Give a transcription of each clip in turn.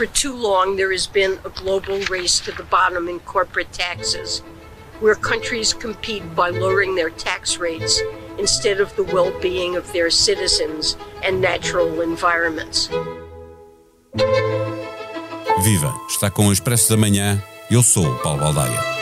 For too long, there has been a global race to the bottom in corporate taxes, where countries compete by lowering their tax rates instead of the well being of their citizens and natural environments. Viva! Está com o Expresso da Manhã. Eu sou o Paulo Baldaia.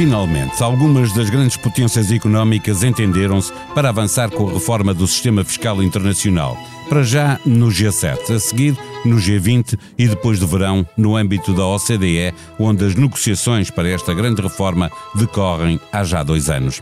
Finalmente, algumas das grandes potências económicas entenderam-se para avançar com a reforma do sistema fiscal internacional. Para já no G7, a seguir no G20 e depois do verão no âmbito da OCDE, onde as negociações para esta grande reforma decorrem há já dois anos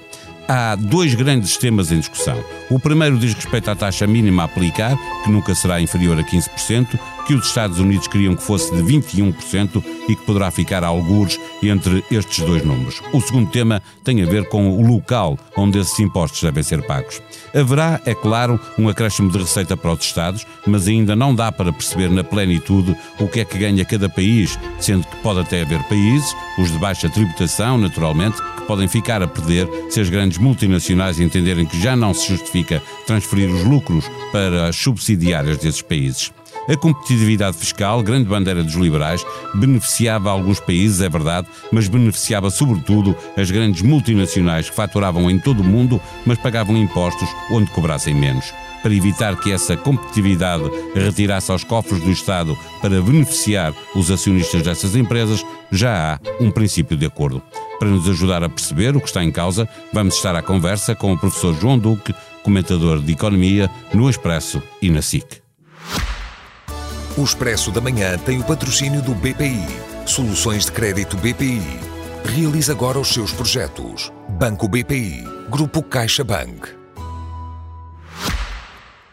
há dois grandes temas em discussão. O primeiro diz respeito à taxa mínima a aplicar, que nunca será inferior a 15%, que os Estados Unidos queriam que fosse de 21% e que poderá ficar a algures entre estes dois números. O segundo tema tem a ver com o local onde esses impostos devem ser pagos. Haverá, é claro, um acréscimo de receita para os Estados, mas ainda não dá para perceber na plenitude o que é que ganha cada país, sendo que pode até haver países, os de baixa tributação, naturalmente, que podem ficar a perder se as grandes multinacionais entenderem que já não se justifica transferir os lucros para as subsidiárias desses países. A competitividade fiscal, grande bandeira dos liberais, beneficiava alguns países, é verdade, mas beneficiava sobretudo as grandes multinacionais que faturavam em todo o mundo, mas pagavam impostos onde cobrassem menos. Para evitar que essa competitividade retirasse aos cofres do Estado para beneficiar os acionistas dessas empresas, já há um princípio de acordo. Para nos ajudar a perceber o que está em causa, vamos estar à conversa com o professor João Duque, comentador de Economia, no Expresso e na SIC. O Expresso da Manhã tem o patrocínio do BPI. Soluções de crédito BPI. Realize agora os seus projetos. Banco BPI. Grupo CaixaBank.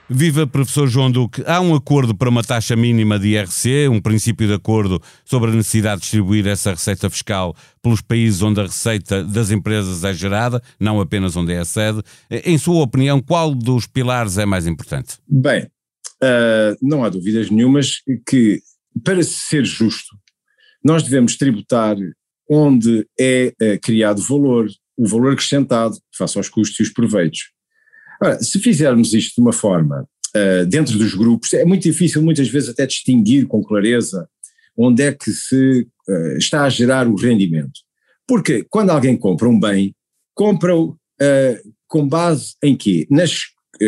Viva professor João Duque. Há um acordo para uma taxa mínima de IRC, um princípio de acordo sobre a necessidade de distribuir essa receita fiscal pelos países onde a receita das empresas é gerada, não apenas onde é a sede. Em sua opinião, qual dos pilares é mais importante? Bem, uh, não há dúvidas nenhumas que, para ser justo, nós devemos tributar onde é uh, criado valor, o valor acrescentado, face aos custos e os proveitos. Ora, se fizermos isto de uma forma uh, dentro dos grupos, é muito difícil muitas vezes até distinguir com clareza onde é que se está a gerar o rendimento. Porque quando alguém compra um bem, compra-o com base em quê? Nas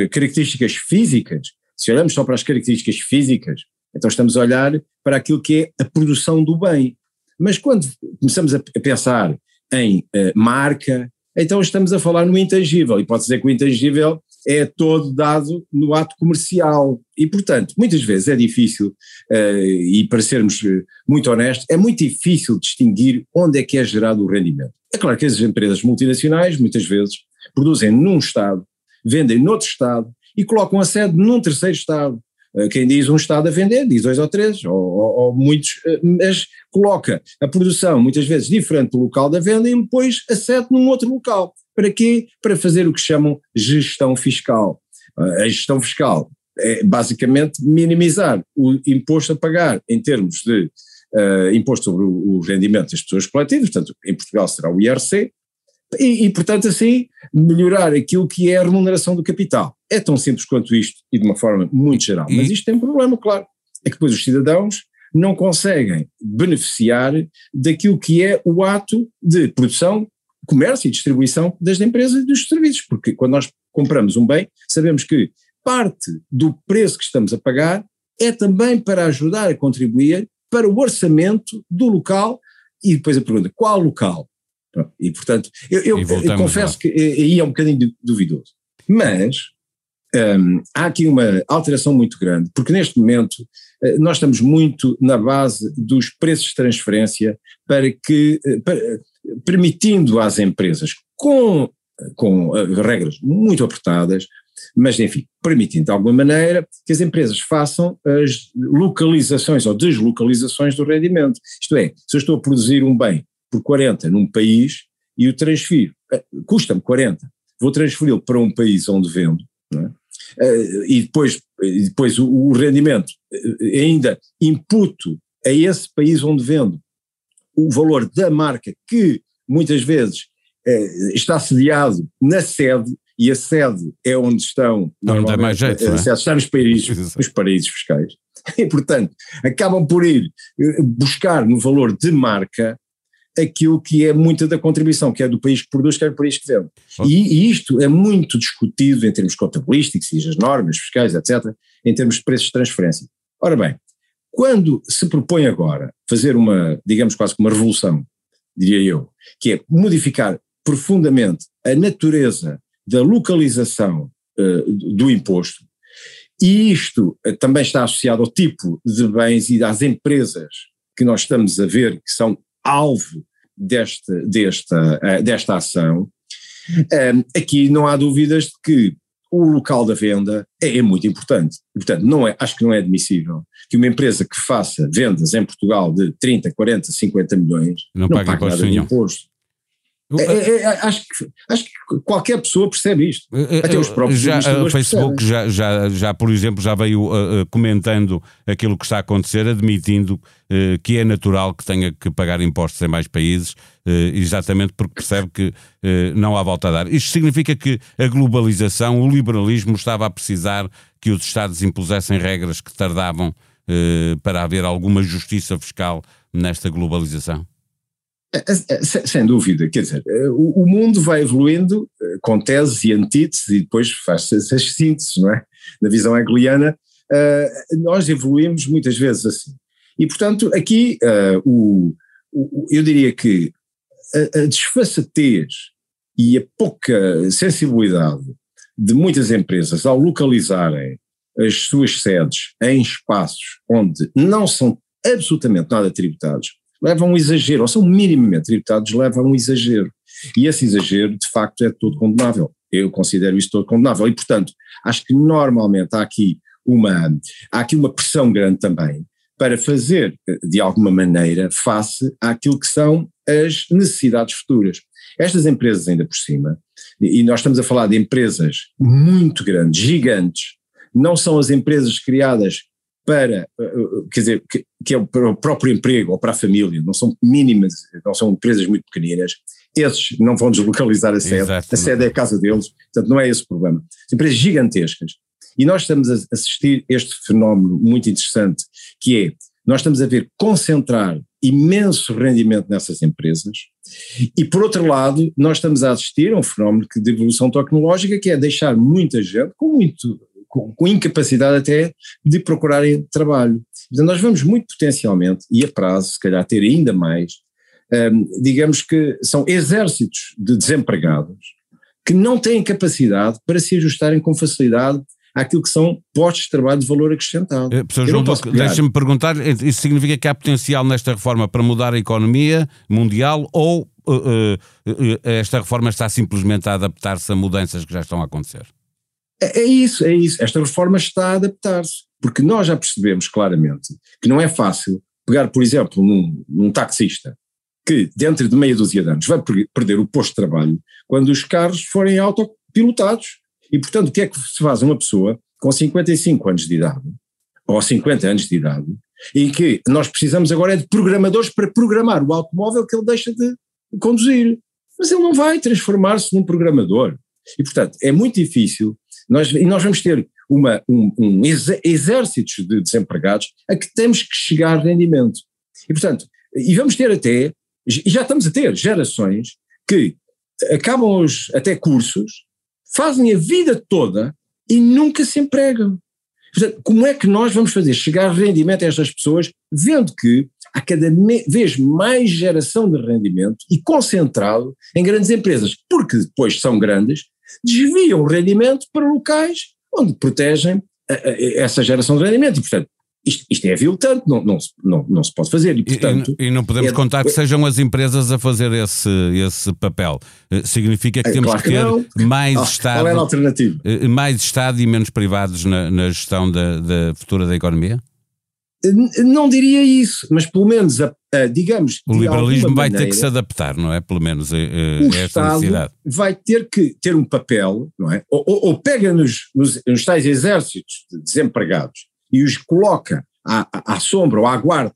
características físicas se olhamos só para as características físicas, então estamos a olhar para aquilo que é a produção do bem. Mas quando começamos a pensar em uh, marca, então estamos a falar no intangível, e pode dizer que o intangível é todo dado no ato comercial. E, portanto, muitas vezes é difícil, uh, e para sermos eh, muito honestos, é muito difícil distinguir onde é que é gerado o rendimento. É claro que as empresas multinacionais, muitas vezes, produzem num Estado, vendem noutro Estado, e colocam a sede num terceiro Estado. Eh, quem diz um Estado a vender, diz dois ou três, ou, ou, ou, muitos, eh, mas coloca a produção muitas vezes diferente do local da venda e depois a sede num outro local. Para quê? Para fazer o que chamam gestão fiscal. Eh, a gestão fiscal é basicamente minimizar o imposto a pagar em termos de uh, imposto sobre o, o rendimento das pessoas coletivas, portanto, em Portugal será o IRC, e, e, portanto, assim, melhorar aquilo que é a remuneração do capital. É tão simples quanto isto e de uma forma muito geral. Mas isto tem um problema, claro. É que depois os cidadãos não conseguem beneficiar daquilo que é o ato de produção, comércio e distribuição das empresas e dos serviços. Porque quando nós compramos um bem, sabemos que parte do preço que estamos a pagar é também para ajudar a contribuir para o orçamento do local. E depois a pergunta: qual local? E, portanto, eu, eu, eu confesso lá. que aí é um bocadinho duvidoso. Mas um, há aqui uma alteração muito grande, porque neste momento uh, nós estamos muito na base dos preços de transferência para que, uh, para, permitindo às empresas, com, com uh, regras muito apertadas, mas enfim, permitindo de alguma maneira que as empresas façam as localizações ou deslocalizações do rendimento. Isto é, se eu estou a produzir um bem por 40 num país e o transfiro, eh, custa-me 40, vou transferi-lo para um país onde vendo, é? Eh, e depois, depois o, o, rendimento eh, ainda imputo a esse país onde vendo o valor da marca que muitas vezes está sediado na sede e a sede é onde estão não dá mais jeito, a, a, é? está nos paraísos, nos paraísos fiscais. E, portanto, acabam por ir eh, buscar no valor de marca aquilo que é muita da contribuição, que é do país que produz, quer do país que vende. E, e, isto é muito discutido em termos contabilísticos, e as normas fiscais, etc., em termos de preços de transferência. Ora bem, quando se propõe agora fazer uma, digamos quase que uma revolução, diria eu, que é modificar profundamente a natureza da localização uh, do imposto, e isto uh, também está associado ao tipo de bens e às empresas que nós estamos a ver que são alvo deste, desta, uh, desta ação, aqui não há dúvidas de que o local da venda é, é, muito importante. E, portanto, não é, acho que não é admissível que uma empresa que faça vendas em Portugal de 30, 40, 50 milhões não, não pague nada de imposto. É, é, é, acho, que, acho que qualquer pessoa percebe isto. Até os próprios já, O Facebook já, já, já, por exemplo, já veio uh, comentando aquilo que está a acontecer, admitindo uh, que é natural que tenha que pagar impostos em mais países, exatamente porque percebe que não há volta a dar. Isto significa que a globalização, o liberalismo estava a precisar que os Estados impusessem regras que tardavam para haver alguma justiça fiscal nesta globalização? É, é, é, sem dúvida, quer dizer, o, mundo vai evoluindo com teses e antíteses e depois faz-se as sínteses, não é? Na visão hegeliana, nós evoluímos muitas vezes assim. E, portanto, aqui o, o, eu diria que a, a desfaçatez e a pouca sensibilidade de muitas empresas ao localizarem as suas sedes em espaços onde não são absolutamente nada tributados, levam a um exagero, ou são minimamente tributados, levam a um exagero. E esse exagero, de facto, é todo condenável. Eu considero isso todo condenável. E, portanto, acho que normalmente há aqui uma, há aqui uma pressão grande também para fazer, de alguma maneira, face àquilo que são as necessidades futuras. Estas empresas, ainda por cima, e nós estamos a falar de empresas muito grandes, gigantes, não são as empresas criadas para, eh, eh, quer dizer, que, que, é para o próprio emprego ou para a família, não são mínimas, não são empresas muito pequeninas, esses não vão deslocalizar a sede, Exato. a sede é a casa deles, portanto não é esse o problema. São empresas gigantescas. E nós estamos a assistir este fenómeno muito interessante, que é, nós estamos a ver concentrar imenso rendimento nessas empresas, e por outro lado, nós estamos a assistir a um fenómeno de evolução tecnológica, que é deixar muita gente com muito com, com, incapacidade até de procurarem trabalho. Então nós vamos muito potencialmente, e a prazo, se calhar ter ainda mais, um, digamos que são exércitos de desempregados que não têm capacidade para se ajustarem com facilidade àquilo que são postos de trabalho de valor acrescentado. Eh, professor João deixa-me perguntar, isso significa que há potencial nesta reforma para mudar a economia mundial ou uh, uh, uh, esta reforma está simplesmente a adaptar-se a mudanças que já estão a acontecer? É, é isso, é isso. Esta reforma está a adaptar-se, porque nós já percebemos claramente que não é fácil pegar, por exemplo, num, num taxista que dentro de meia dúzia de anos vai perder o posto de trabalho quando os carros forem autopilotados. E, portanto, o que é que se faz uma pessoa com 55 anos de idade, ou 50 anos de idade, em que nós precisamos agora é de programadores para programar o automóvel que ele deixa de conduzir. Mas ele não vai transformar-se num programador. E, portanto, é muito difícil nós, e nós vamos ter uma, um, um exército de desempregados a que temos que chegar rendimento. E, portanto, e vamos ter até, e já estamos a ter gerações que acabam os, até cursos, fazem a vida toda e nunca se empregam. Portanto, como é que nós vamos fazer chegar rendimento a estas pessoas, vendo que há cada vez mais geração de rendimento e concentrado em grandes empresas, porque depois são grandes, desviam o rendimento para locais onde protegem a, a, essa geração de rendimento. E, portanto, isto, isto é aviltante, não, não, não, não se pode fazer. E, portanto, e, e não podemos é, contar que sejam as empresas a fazer esse, esse papel. Eh, significa que é, temos claro que, ter mais ah, Estado. É alternativa? Eh, mais Estado e menos privados na, na gestão da, da futura da economia? Não diria isso, mas pelo menos, a, a, digamos. O liberalismo vai maneira, ter que se adaptar, não é? Pelo menos a, a esta Estado necessidade. Vai ter que ter um papel, não é? Ou, ou, ou pega nos, nos, nos, tais exércitos de desempregados e os coloca à, à sombra ou à guarda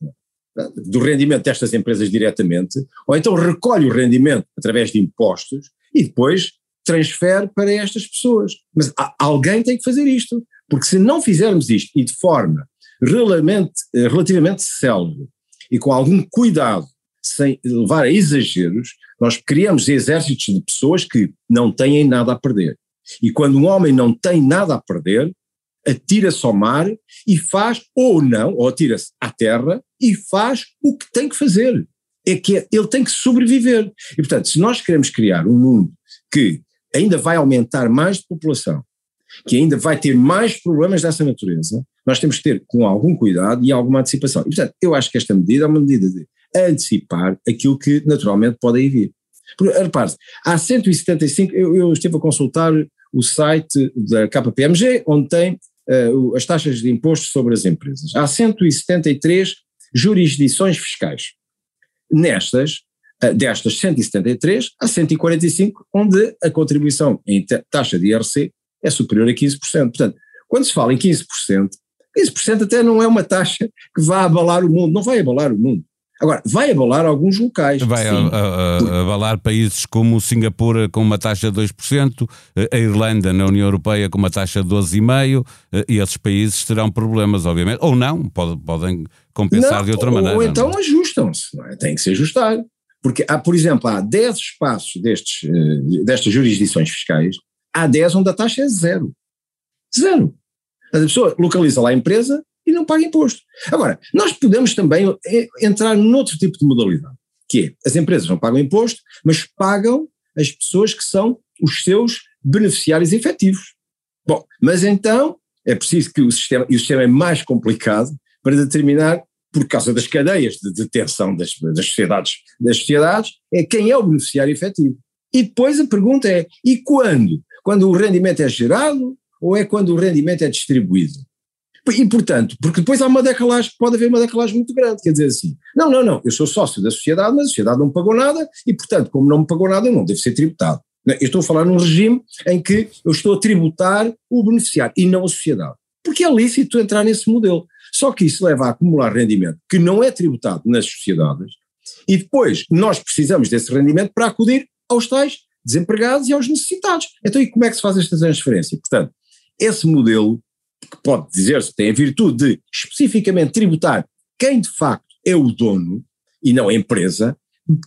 do rendimento destas empresas diretamente, ou então recolhe o rendimento através de impostos e depois transfere para estas pessoas. Mas alguém tem que fazer isto, porque se não fizermos isto e de forma relativamente, relativamente célere e com algum cuidado, sem levar a exageros, nós criamos exércitos de pessoas que não têm nada a perder. E quando um homem não tem nada a perder, atira-se ao mar e faz, ou não, ou atira-se à terra e faz o que tem que fazer. É que ele tem que sobreviver. E, portanto, se nós queremos criar um mundo que ainda vai aumentar mais de população, que ainda vai ter mais problemas dessa natureza, nós temos que ter com algum cuidado e alguma antecipação. E, portanto, eu acho que esta medida é uma medida de antecipar aquilo que naturalmente pode aí vir. Repare-se, há 175, eu, eu estive a consultar o site da KPMG, onde tem uh, as taxas de imposto sobre as empresas. Há 173 jurisdições fiscais. Nestas, uh, destas 173, há 145 onde a contribuição em taxa de IRC é superior a 15%. Portanto, quando se fala em 15%, 15% até não é uma taxa que vá abalar o mundo, não vai abalar o mundo. Agora, vai abalar alguns locais. Vai a, a, a, abalar países como Singapura com uma taxa de 2%, a Irlanda na União Europeia com uma taxa de 12,5%, e esses países terão problemas, obviamente. Ou não, pode, podem compensar não, de outra maneira. Ou então ajustam-se, é? tem que se ajustar. Porque, há, por exemplo, há 10 espaços destes, eh, destas jurisdições fiscais, há 10 onde a taxa é zero. Zero. A pessoa localiza lá a empresa, e não paga imposto. Agora, nós podemos também eh, entrar noutro tipo de modalidade, que é, as empresas não pagam imposto, mas pagam as pessoas que são os seus beneficiários efetivos. Bom, mas então é preciso que o sistema, e o sistema é mais complicado para determinar, por causa das cadeias de detenção das, das, sociedades, das sociedades, é quem é o beneficiário efetivo. E depois a pergunta é, e quando? Quando o rendimento é gerado ou é quando o rendimento é distribuído? E, portanto, porque depois há uma decalagem, pode haver uma decalagem muito grande, quer dizer assim, não, não, não, eu sou sócio da sociedade, mas a sociedade não me pagou nada e, portanto, como não me pagou nada, eu não devo ser tributado. Eu estou a falar num regime em que eu estou a tributar o beneficiário e não a sociedade. Porque é lícito entrar nesse modelo. Só que isso leva a acumular rendimento que não é tributado nas sociedades e depois nós precisamos desse rendimento para acudir aos tais desempregados e aos necessitados. Então, e como é que se faz esta transferência? Portanto, esse modelo que pode dizer-se que tem a virtude de especificamente tributar quem de facto é o dono e não a empresa,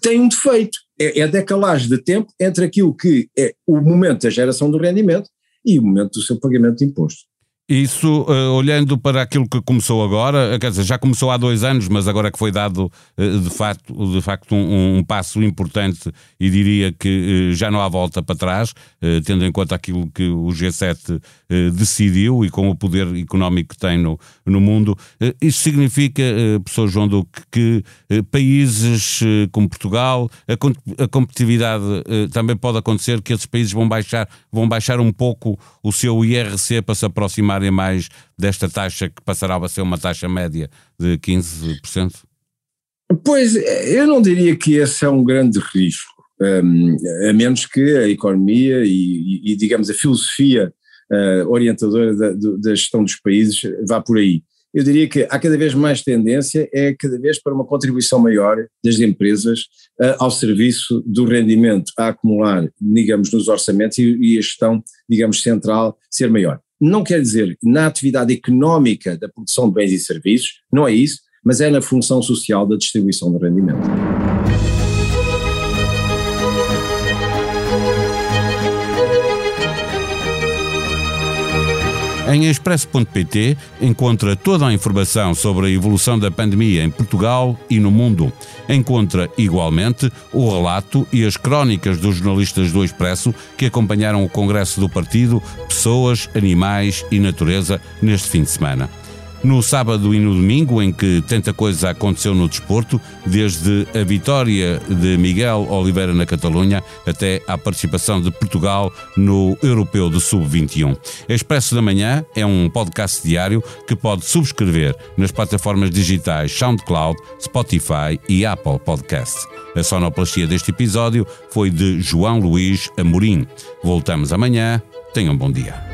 tem um defeito. É, é a decalagem de tempo entre aquilo que é o momento da geração do rendimento e o momento do seu pagamento de imposto. Isso, uh, olhando para aquilo que começou agora, quer dizer, já começou há dois anos, mas agora que foi dado uh, de facto, de facto um, um, passo importante e diria que uh, já não há volta para trás, tendo em conta aquilo que o G7 decidiu e com o poder económico que tem no, no mundo. Isso significa, professor João Duque, que países como Portugal, a, a competitividade também pode acontecer que esses países vão baixar, vão baixar um pouco o seu IRC para se aproximar aproximarem mais desta taxa que passará a ser uma taxa média de 15%? Pois, eu não diria que esse é um grande risco, um, a menos que a economia e, e, digamos, a filosofia uh, orientadora da, da, gestão dos países vá por aí. Eu diria que há cada vez mais tendência, é cada vez para uma contribuição maior das empresas uh, ao serviço do rendimento a acumular, digamos, nos orçamentos e, e a gestão, digamos, central ser maior. Não quer dizer na atividade económica da produção de bens e serviços, não é isso, mas é na função social da distribuição do rendimento. Em expresso.pt encontra toda a informação sobre a evolução da pandemia em Portugal e no mundo. Encontra igualmente o relato e as crónicas dos jornalistas do Expresso que acompanharam o Congresso do Partido, Pessoas, Animais e Natureza neste fim de semana no sábado e no domingo, em que tanta coisa aconteceu no desporto, desde a vitória de Miguel Oliveira na Catalunha até à participação de Portugal no Europeu do Sub-21. Expresso da Manhã é um podcast diário que pode subscrever nas plataformas digitais SoundCloud, Spotify e Apple Podcasts. A sonoplastia deste episódio foi de João Luís Amorim. Voltamos amanhã. Tenham um bom dia.